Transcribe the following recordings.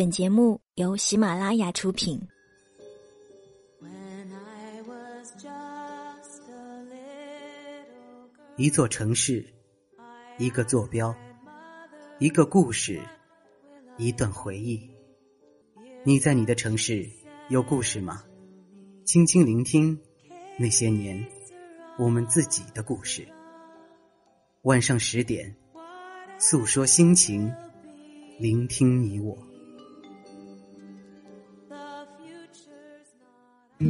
本节目由喜马拉雅出品。一座城市，一个坐标，一个故事，一段回忆。你在你的城市有故事吗？轻轻聆听那些年我们自己的故事。晚上十点，诉说心情，聆听你我。嘿，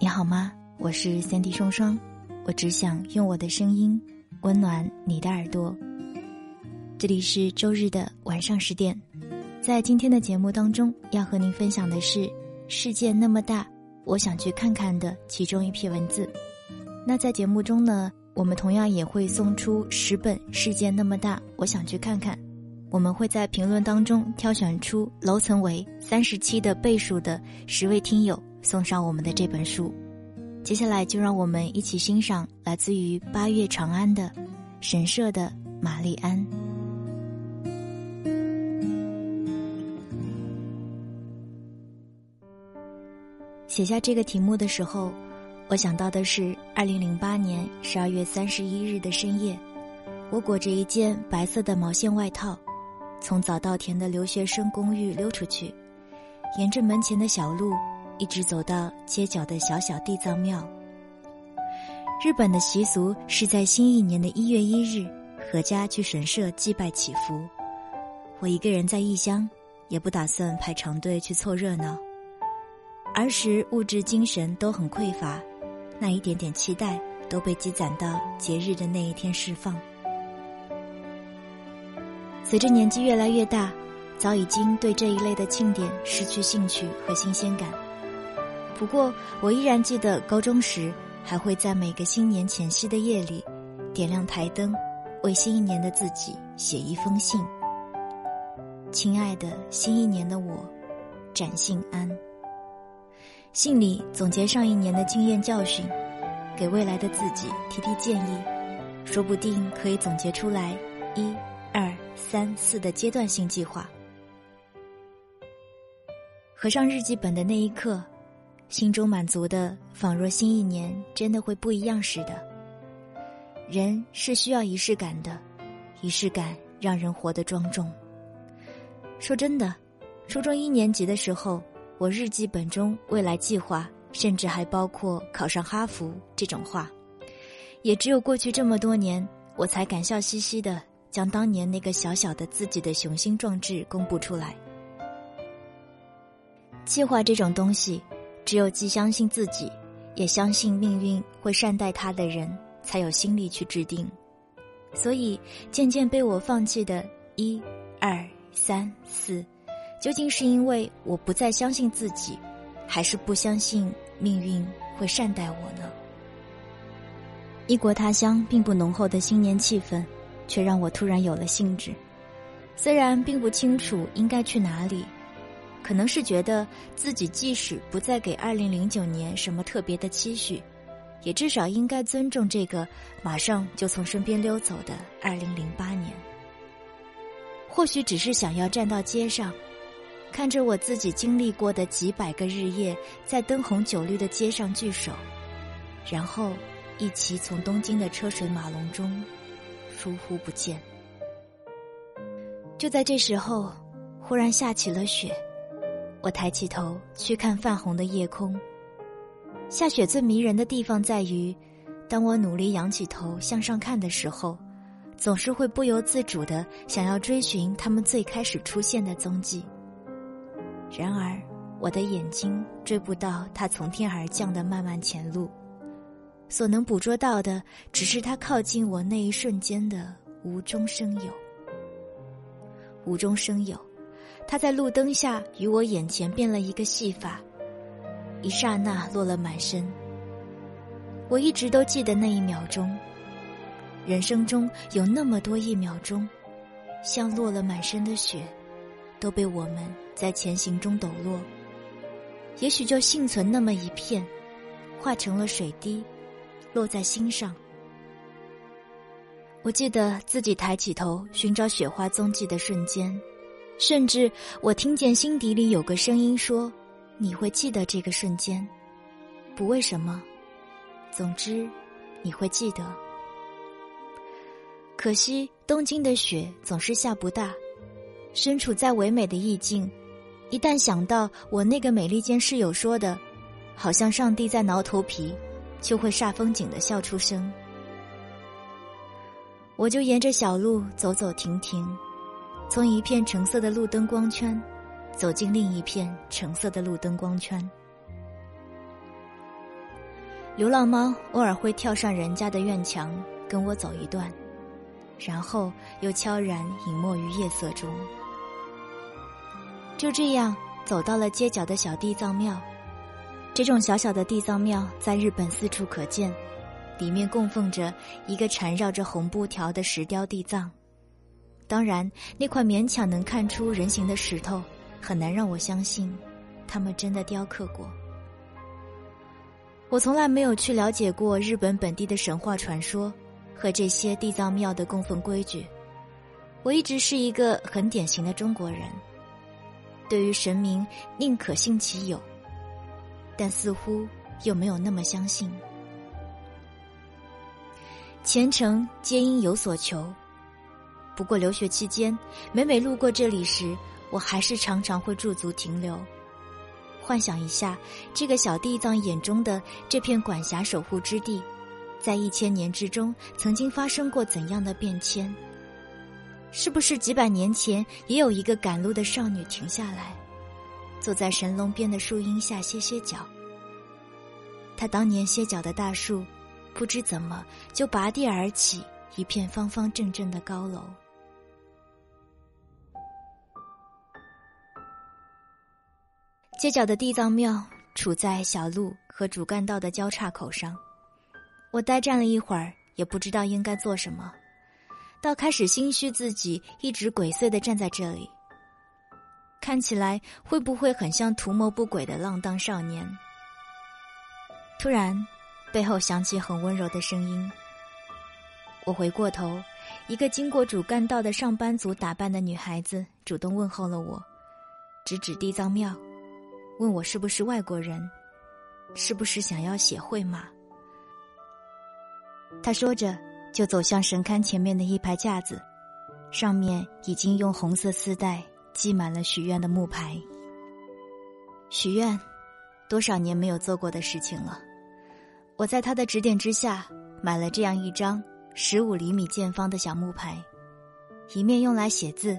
你好吗？我是三 D 双双，我只想用我的声音温暖你的耳朵。这里是周日的晚上十点，在今天的节目当中，要和您分享的是《世界那么大，我想去看看》的其中一篇文字。那在节目中呢，我们同样也会送出十本《世界那么大，我想去看看》。我们会在评论当中挑选出楼层为三十七的倍数的十位听友。送上我们的这本书，接下来就让我们一起欣赏来自于八月长安的神社的玛丽安。写下这个题目的时候，我想到的是二零零八年十二月三十一日的深夜，我裹着一件白色的毛线外套，从早稻田的留学生公寓溜出去，沿着门前的小路。一直走到街角的小小地藏庙。日本的习俗是在新一年的一月一日，阖家去神社祭拜祈福。我一个人在异乡，也不打算排长队去凑热闹。儿时物质精神都很匮乏，那一点点期待都被积攒到节日的那一天释放。随着年纪越来越大，早已经对这一类的庆典失去兴趣和新鲜感。不过，我依然记得高中时，还会在每个新年前夕的夜里，点亮台灯，为新一年的自己写一封信。亲爱的，新一年的我，展信安。信里总结上一年的经验教训，给未来的自己提提建议，说不定可以总结出来一、二、三、四的阶段性计划。合上日记本的那一刻。心中满足的，仿若新一年真的会不一样似的。人是需要仪式感的，仪式感让人活得庄重。说真的，初中一年级的时候，我日记本中未来计划，甚至还包括考上哈佛这种话，也只有过去这么多年，我才敢笑嘻嘻的将当年那个小小的自己的雄心壮志公布出来。计划这种东西。只有既相信自己，也相信命运会善待他的人，才有心力去制定。所以，渐渐被我放弃的一、二、三、四，究竟是因为我不再相信自己，还是不相信命运会善待我呢？异国他乡并不浓厚的新年气氛，却让我突然有了兴致。虽然并不清楚应该去哪里。可能是觉得自己即使不再给二零零九年什么特别的期许，也至少应该尊重这个马上就从身边溜走的二零零八年。或许只是想要站到街上，看着我自己经历过的几百个日夜，在灯红酒绿的街上聚首，然后一起从东京的车水马龙中疏忽不见。就在这时候，忽然下起了雪。我抬起头去看泛红的夜空。下雪最迷人的地方在于，当我努力仰起头向上看的时候，总是会不由自主的想要追寻它们最开始出现的踪迹。然而，我的眼睛追不到它从天而降的漫漫前路，所能捕捉到的只是它靠近我那一瞬间的无中生有。无中生有。他在路灯下与我眼前变了一个戏法，一刹那落了满身。我一直都记得那一秒钟，人生中有那么多一秒钟，像落了满身的雪，都被我们在前行中抖落。也许就幸存那么一片，化成了水滴，落在心上。我记得自己抬起头寻找雪花踪迹的瞬间，甚至我听见心底里有个声音说：“你会记得这个瞬间，不为什么，总之，你会记得。”可惜东京的雪总是下不大，身处在唯美的意境，一旦想到我那个美利坚室友说的，好像上帝在挠头皮，就会煞风景的笑出声。我就沿着小路走走停停，从一片橙色的路灯光圈，走进另一片橙色的路灯光圈。流浪猫偶尔会跳上人家的院墙，跟我走一段，然后又悄然隐没于夜色中。就这样走到了街角的小地藏庙，这种小小的地藏庙在日本四处可见。里面供奉着一个缠绕着红布条的石雕地藏，当然，那块勉强能看出人形的石头，很难让我相信，他们真的雕刻过。我从来没有去了解过日本本地的神话传说和这些地藏庙的供奉规矩。我一直是一个很典型的中国人，对于神明宁可信其有，但似乎又没有那么相信。前程皆因有所求。不过留学期间，每每路过这里时，我还是常常会驻足停留，幻想一下这个小地藏眼中的这片管辖守护之地，在一千年之中曾经发生过怎样的变迁？是不是几百年前也有一个赶路的少女停下来，坐在神龙边的树荫下歇歇脚？她当年歇脚的大树。不知怎么就拔地而起，一片方方正正的高楼。街角的地藏庙处在小路和主干道的交叉口上，我呆站了一会儿，也不知道应该做什么，倒开始心虚自己一直鬼祟的站在这里，看起来会不会很像图谋不轨的浪荡少年？突然。背后响起很温柔的声音。我回过头，一个经过主干道的上班族打扮的女孩子主动问候了我，指指地藏庙，问我是不是外国人，是不是想要写会马。她说着，就走向神龛前面的一排架子，上面已经用红色丝带系满了许愿的木牌。许愿，多少年没有做过的事情了。我在他的指点之下，买了这样一张十五厘米见方的小木牌，一面用来写字，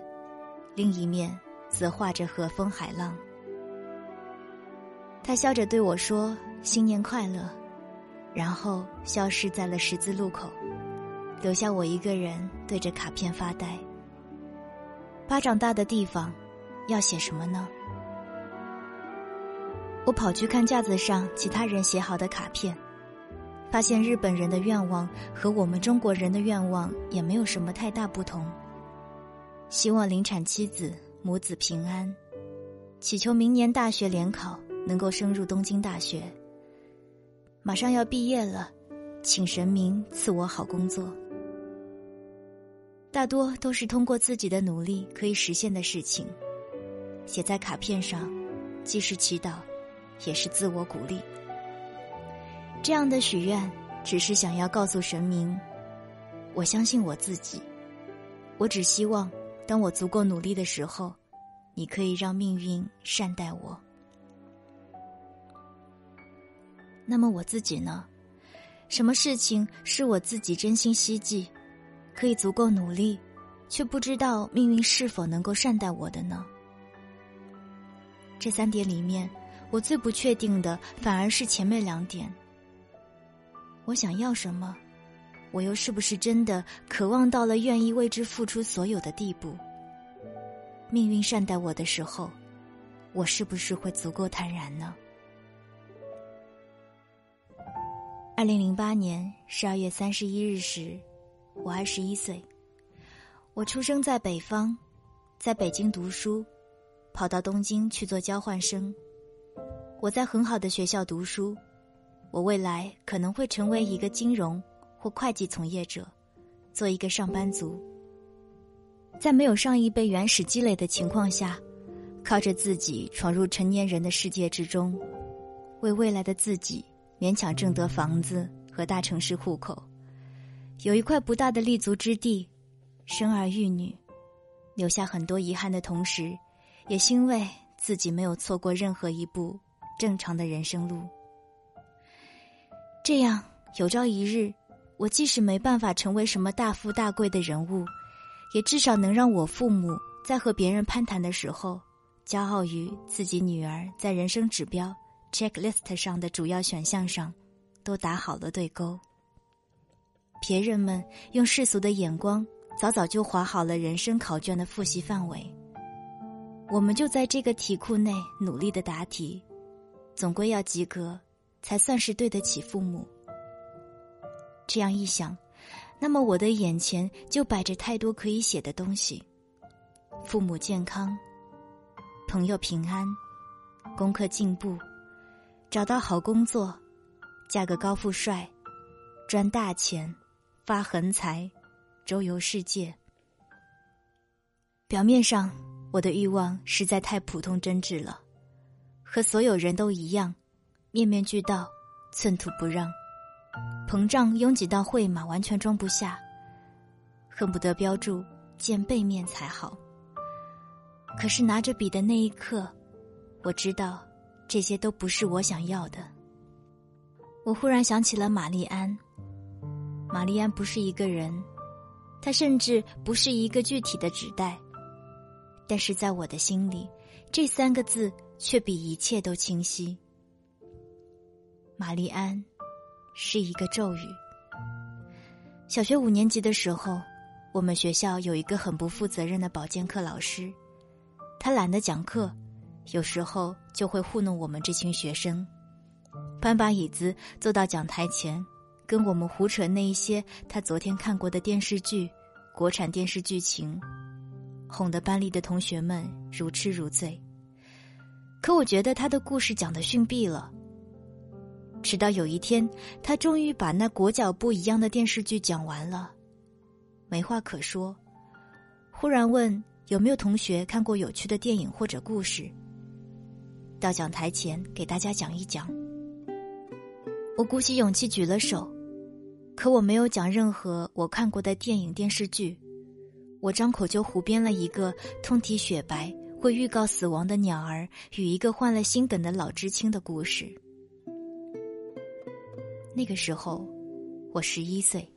另一面则画着和风海浪。他笑着对我说：“新年快乐。”然后消失在了十字路口，留下我一个人对着卡片发呆。巴掌大的地方，要写什么呢？我跑去看架子上其他人写好的卡片。发现日本人的愿望和我们中国人的愿望也没有什么太大不同。希望临产妻子母子平安，祈求明年大学联考能够升入东京大学。马上要毕业了，请神明赐我好工作。大多都是通过自己的努力可以实现的事情，写在卡片上，既是祈祷，也是自我鼓励。这样的许愿，只是想要告诉神明，我相信我自己。我只希望，当我足够努力的时候，你可以让命运善待我。那么我自己呢？什么事情是我自己真心希冀，可以足够努力，却不知道命运是否能够善待我的呢？这三点里面，我最不确定的反而是前面两点。我想要什么？我又是不是真的渴望到了愿意为之付出所有的地步？命运善待我的时候，我是不是会足够坦然呢？二零零八年十二月三十一日时，我二十一岁。我出生在北方，在北京读书，跑到东京去做交换生。我在很好的学校读书。我未来可能会成为一个金融或会计从业者，做一个上班族。在没有上一辈原始积累的情况下，靠着自己闯入成年人的世界之中，为未来的自己勉强挣得房子和大城市户口，有一块不大的立足之地，生儿育女，留下很多遗憾的同时，也欣慰自己没有错过任何一步正常的人生路。这样，有朝一日，我即使没办法成为什么大富大贵的人物，也至少能让我父母在和别人攀谈的时候，骄傲于自己女儿在人生指标 checklist 上的主要选项上，都打好了对勾。别人们用世俗的眼光，早早就划好了人生考卷的复习范围，我们就在这个题库内努力的答题，总归要及格。才算是对得起父母。这样一想，那么我的眼前就摆着太多可以写的东西：父母健康，朋友平安，功课进步，找到好工作，嫁个高富帅，赚大钱，发横财，周游世界。表面上，我的欲望实在太普通真挚了，和所有人都一样。面面俱到，寸土不让，膨胀拥挤到会马完全装不下，恨不得标注见背面才好。可是拿着笔的那一刻，我知道这些都不是我想要的。我忽然想起了玛丽安。玛丽安不是一个人，她甚至不是一个具体的纸袋，但是在我的心里，这三个字却比一切都清晰。玛丽安，是一个咒语。小学五年级的时候，我们学校有一个很不负责任的保健课老师，他懒得讲课，有时候就会糊弄我们这群学生，搬把椅子坐到讲台前，跟我们胡扯那一些他昨天看过的电视剧、国产电视剧情，哄得班里的同学们如痴如醉。可我觉得他的故事讲的逊毙了。直到有一天，他终于把那裹脚布一样的电视剧讲完了，没话可说，忽然问有没有同学看过有趣的电影或者故事，到讲台前给大家讲一讲。我鼓起勇气举了手，可我没有讲任何我看过的电影电视剧，我张口就胡编了一个通体雪白、会预告死亡的鸟儿与一个患了心梗的老知青的故事。那个时候，我十一岁，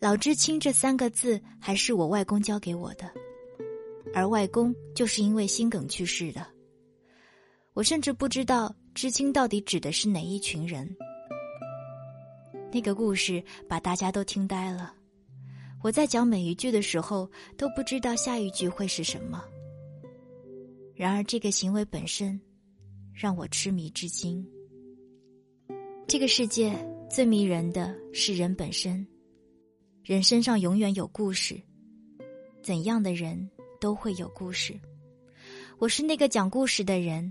老知青这三个字还是我外公教给我的，而外公就是因为心梗去世的。我甚至不知道知青到底指的是哪一群人。那个故事把大家都听呆了，我在讲每一句的时候都不知道下一句会是什么。然而，这个行为本身让我痴迷至今。这个世界最迷人的是人本身，人身上永远有故事，怎样的人都会有故事。我是那个讲故事的人，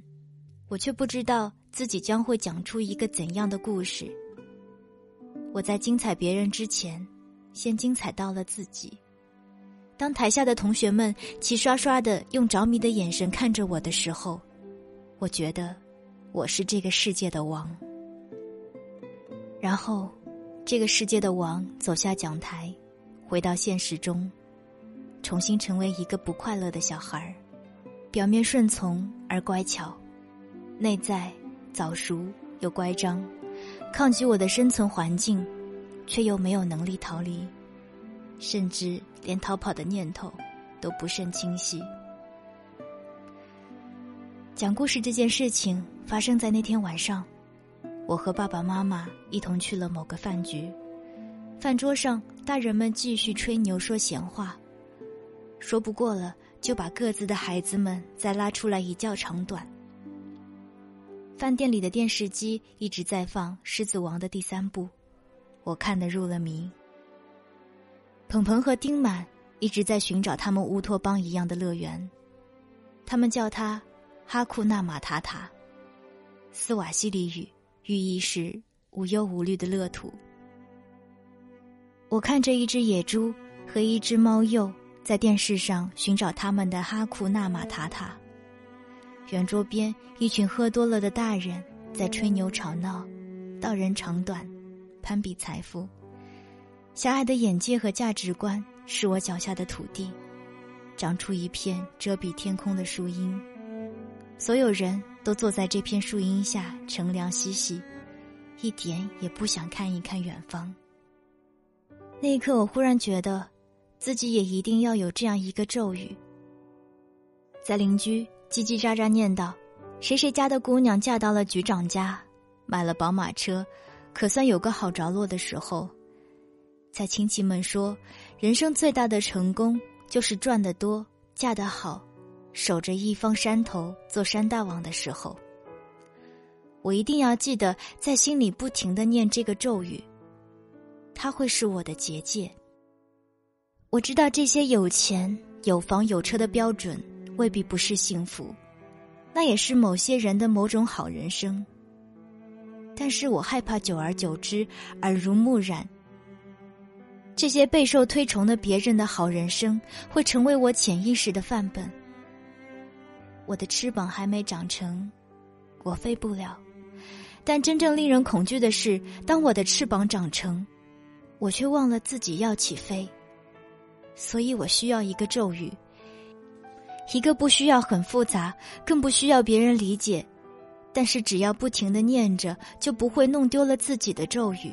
我却不知道自己将会讲出一个怎样的故事。我在精彩别人之前，先精彩到了自己。当台下的同学们齐刷刷的用着迷的眼神看着我的时候，我觉得我是这个世界的王。然后，这个世界的王走下讲台，回到现实中，重新成为一个不快乐的小孩儿，表面顺从而乖巧，内在早熟又乖张，抗拒我的生存环境，却又没有能力逃离，甚至连逃跑的念头都不甚清晰。讲故事这件事情发生在那天晚上。我和爸爸妈妈一同去了某个饭局，饭桌上大人们继续吹牛说闲话，说不过了就把各自的孩子们再拉出来一较长短。饭店里的电视机一直在放《狮子王》的第三部，我看得入了迷。鹏鹏和丁满一直在寻找他们乌托邦一样的乐园，他们叫它哈库纳马塔塔，斯瓦西里语。寓意是无忧无虑的乐土。我看着一只野猪和一只猫鼬在电视上寻找他们的哈库纳马塔塔，圆桌边一群喝多了的大人在吹牛吵闹，道人长短，攀比财富。狭隘的眼界和价值观是我脚下的土地，长出一片遮蔽天空的树荫。所有人都坐在这片树荫下乘凉嬉戏，一点也不想看一看远方。那一刻，我忽然觉得，自己也一定要有这样一个咒语。在邻居叽叽喳喳念叨：“谁谁家的姑娘嫁到了局长家，买了宝马车，可算有个好着落的时候。”在亲戚们说，人生最大的成功就是赚得多、嫁得好、守着一方山头做山大王的时候，我一定要记得在心里不停的念这个咒语。它会是我的结界。我知道这些有钱、有房、有车的标准未必不是幸福，那也是某些人的某种好人生。但是我害怕久而久之耳濡目染。这些备受推崇的别人的好人生，会成为我潜意识的范本。我的翅膀还没长成，我飞不了。但真正令人恐惧的是，当我的翅膀长成，我却忘了自己要起飞。所以我需要一个咒语，一个不需要很复杂，更不需要别人理解，但是只要不停的念着，就不会弄丢了自己的咒语。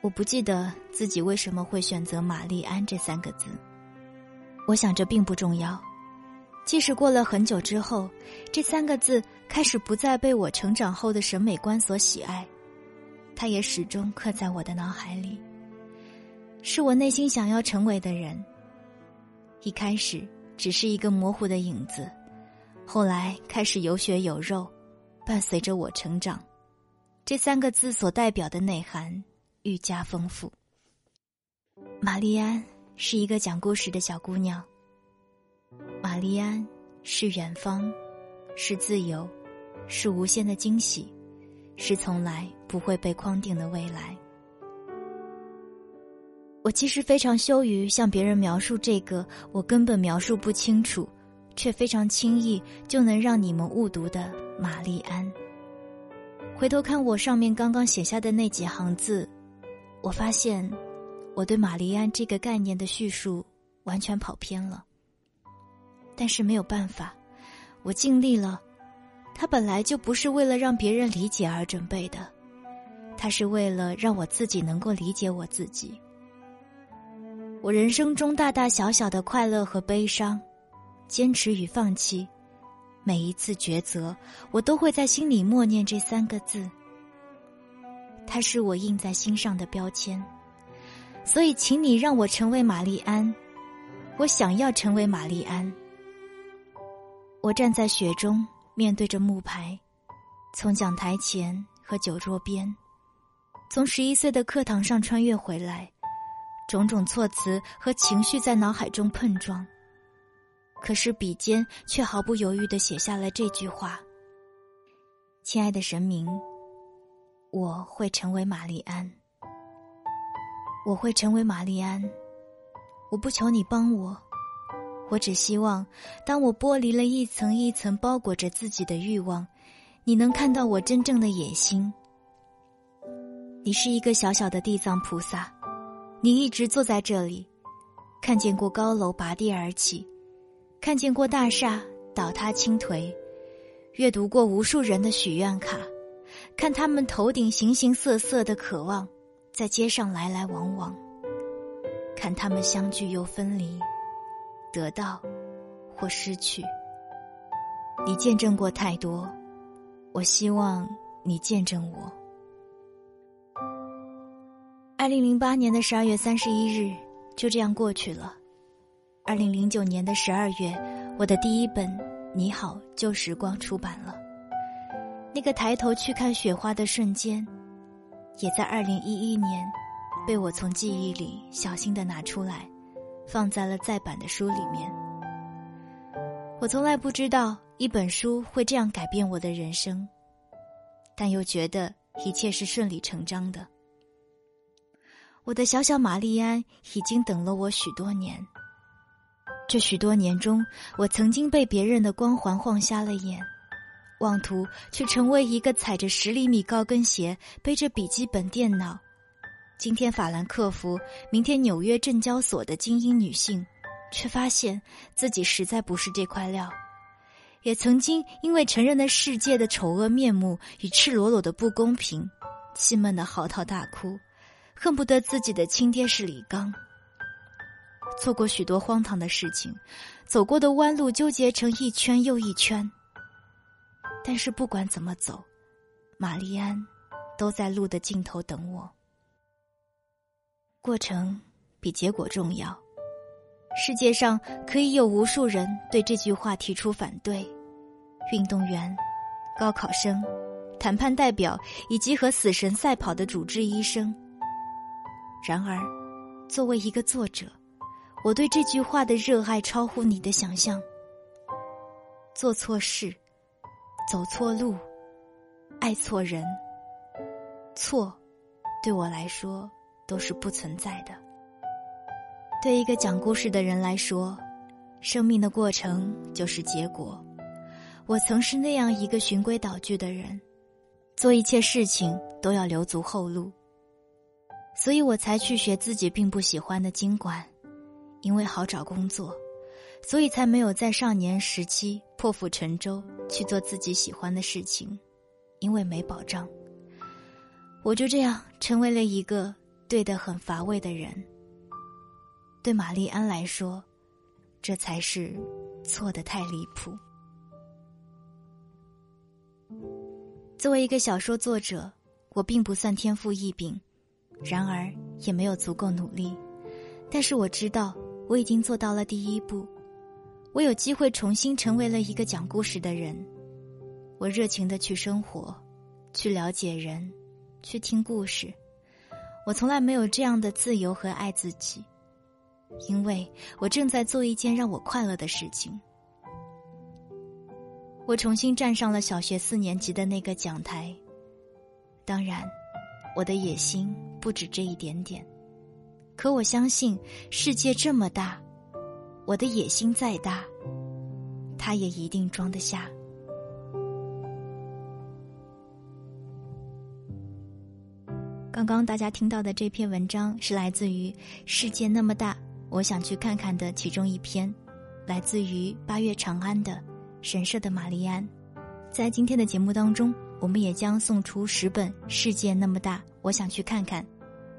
我不记得自己为什么会选择“玛丽安”这三个字。我想这并不重要。即使过了很久之后，这三个字开始不再被我成长后的审美观所喜爱，它也始终刻在我的脑海里。是我内心想要成为的人。一开始只是一个模糊的影子，后来开始有血有肉，伴随着我成长。这三个字所代表的内涵。愈加丰富。玛丽安是一个讲故事的小姑娘。玛丽安是远方，是自由，是无限的惊喜，是从来不会被框定的未来。我其实非常羞于向别人描述这个我根本描述不清楚，却非常轻易就能让你们误读的玛丽安。回头看我上面刚刚写下的那几行字。我发现，我对玛丽安这个概念的叙述完全跑偏了。但是没有办法，我尽力了。它本来就不是为了让别人理解而准备的，它是为了让我自己能够理解我自己。我人生中大大小小的快乐和悲伤，坚持与放弃，每一次抉择，我都会在心里默念这三个字。它是我印在心上的标签，所以，请你让我成为玛丽安。我想要成为玛丽安。我站在雪中，面对着木牌，从讲台前和酒桌边，从十一岁的课堂上穿越回来，种种措辞和情绪在脑海中碰撞，可是笔尖却毫不犹豫的写下了这句话：“亲爱的神明。”我会成为玛丽安，我会成为玛丽安。我不求你帮我，我只希望，当我剥离了一层一层包裹着自己的欲望，你能看到我真正的野心。你是一个小小的地藏菩萨，你一直坐在这里，看见过高楼拔地而起，看见过大厦倒塌倾颓，阅读过无数人的许愿卡。看他们头顶形形色色的渴望，在街上来来往往；看他们相聚又分离，得到或失去。你见证过太多，我希望你见证我。二零零八年的十二月三十一日就这样过去了。二零零九年的十二月，我的第一本《你好旧时光》出版了。那个抬头去看雪花的瞬间，也在二零一一年，被我从记忆里小心的拿出来，放在了再版的书里面。我从来不知道一本书会这样改变我的人生。但又觉得一切是顺理成章的。我的小小玛丽安已经等了我许多年。这许多年中，我曾经被别人的光环晃瞎了眼，妄图去成为一个踩着十厘米高跟鞋、背着笔记本电脑，今天法兰克福，明天纽约证交所的精英女性，却发现自己实在不是这块料。也曾经因为承认了世界的丑恶面目与赤裸裸的不公平，气闷的嚎啕大哭，恨不得自己的亲爹是李刚。做过许多荒唐的事情，走过的弯路纠结成一圈又一圈。但是不管怎么走，玛丽安都在路的尽头等我。过程比结果重要。世界上可以有无数人对这句话提出反对：运动员、高考生、谈判代表以及和死神赛跑的主治医生。然而，作为一个作者。我对这句话的热爱超乎你的想象。做错事，走错路，爱错人，错，对我来说都是不存在的。对一个讲故事的人来说，生命的过程就是结果。我曾是那样一个循规蹈矩的人，做一切事情都要留足后路，所以我才去学自己并不喜欢的经管。因为好找工作，所以才没有在少年时期破釜沉舟去做自己喜欢的事情，因为没保障。我就这样成为了一个对的很乏味的人。对玛丽安来说，这才是错的太离谱。作为一个小说作者，我并不算天赋异禀，然而也没有足够努力，但是我知道。我已经做到了第一步，我有机会重新成为了一个讲故事的人。我热情的去生活，去了解人，去听故事。我从来没有这样的自由和爱自己，因为我正在做一件让我快乐的事情。我重新站上了小学四年级的那个讲台。当然，我的野心不止这一点点。可我相信，世界这么大，我的野心再大，它也一定装得下。刚刚大家听到的这篇文章是来自于《世界那么大，我想去看看》的其中一篇，来自于八月长安的《神社的玛丽安》。在今天的节目当中，我们也将送出十本《世界那么大，我想去看看》。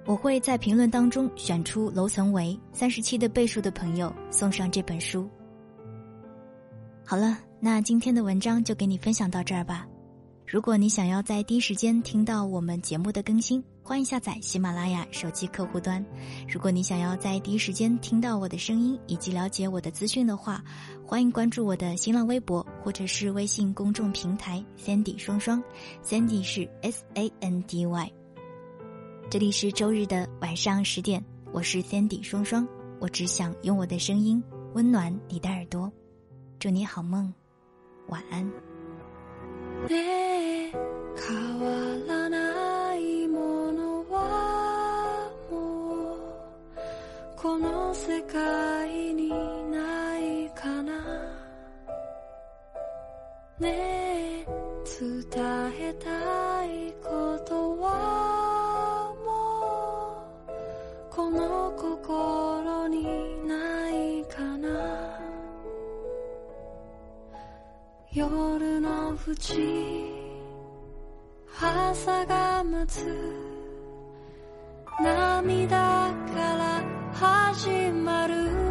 我会在评论当中选出楼层为三十七的倍数的朋友，送上这本书。好了，那今天的文章就给你分享到这儿吧。如果你想要在第一时间听到我们节目的更新，欢迎下载喜马拉雅手机客户端。如果你想要在第一时间听到我的声音以及了解我的资讯的话，欢迎关注我的新浪微博或者是微信公众平台 Sandy 双双，Sandy 是 S A N D Y。这里是周日的晚上十点，我是 Sandy 双双，我只想用我的声音温暖你的耳朵，祝你好梦，晚安。この世界にないかな。ねえ伝えたいことはもうこの心にないかな。夜の淵朝が待つ涙が始まる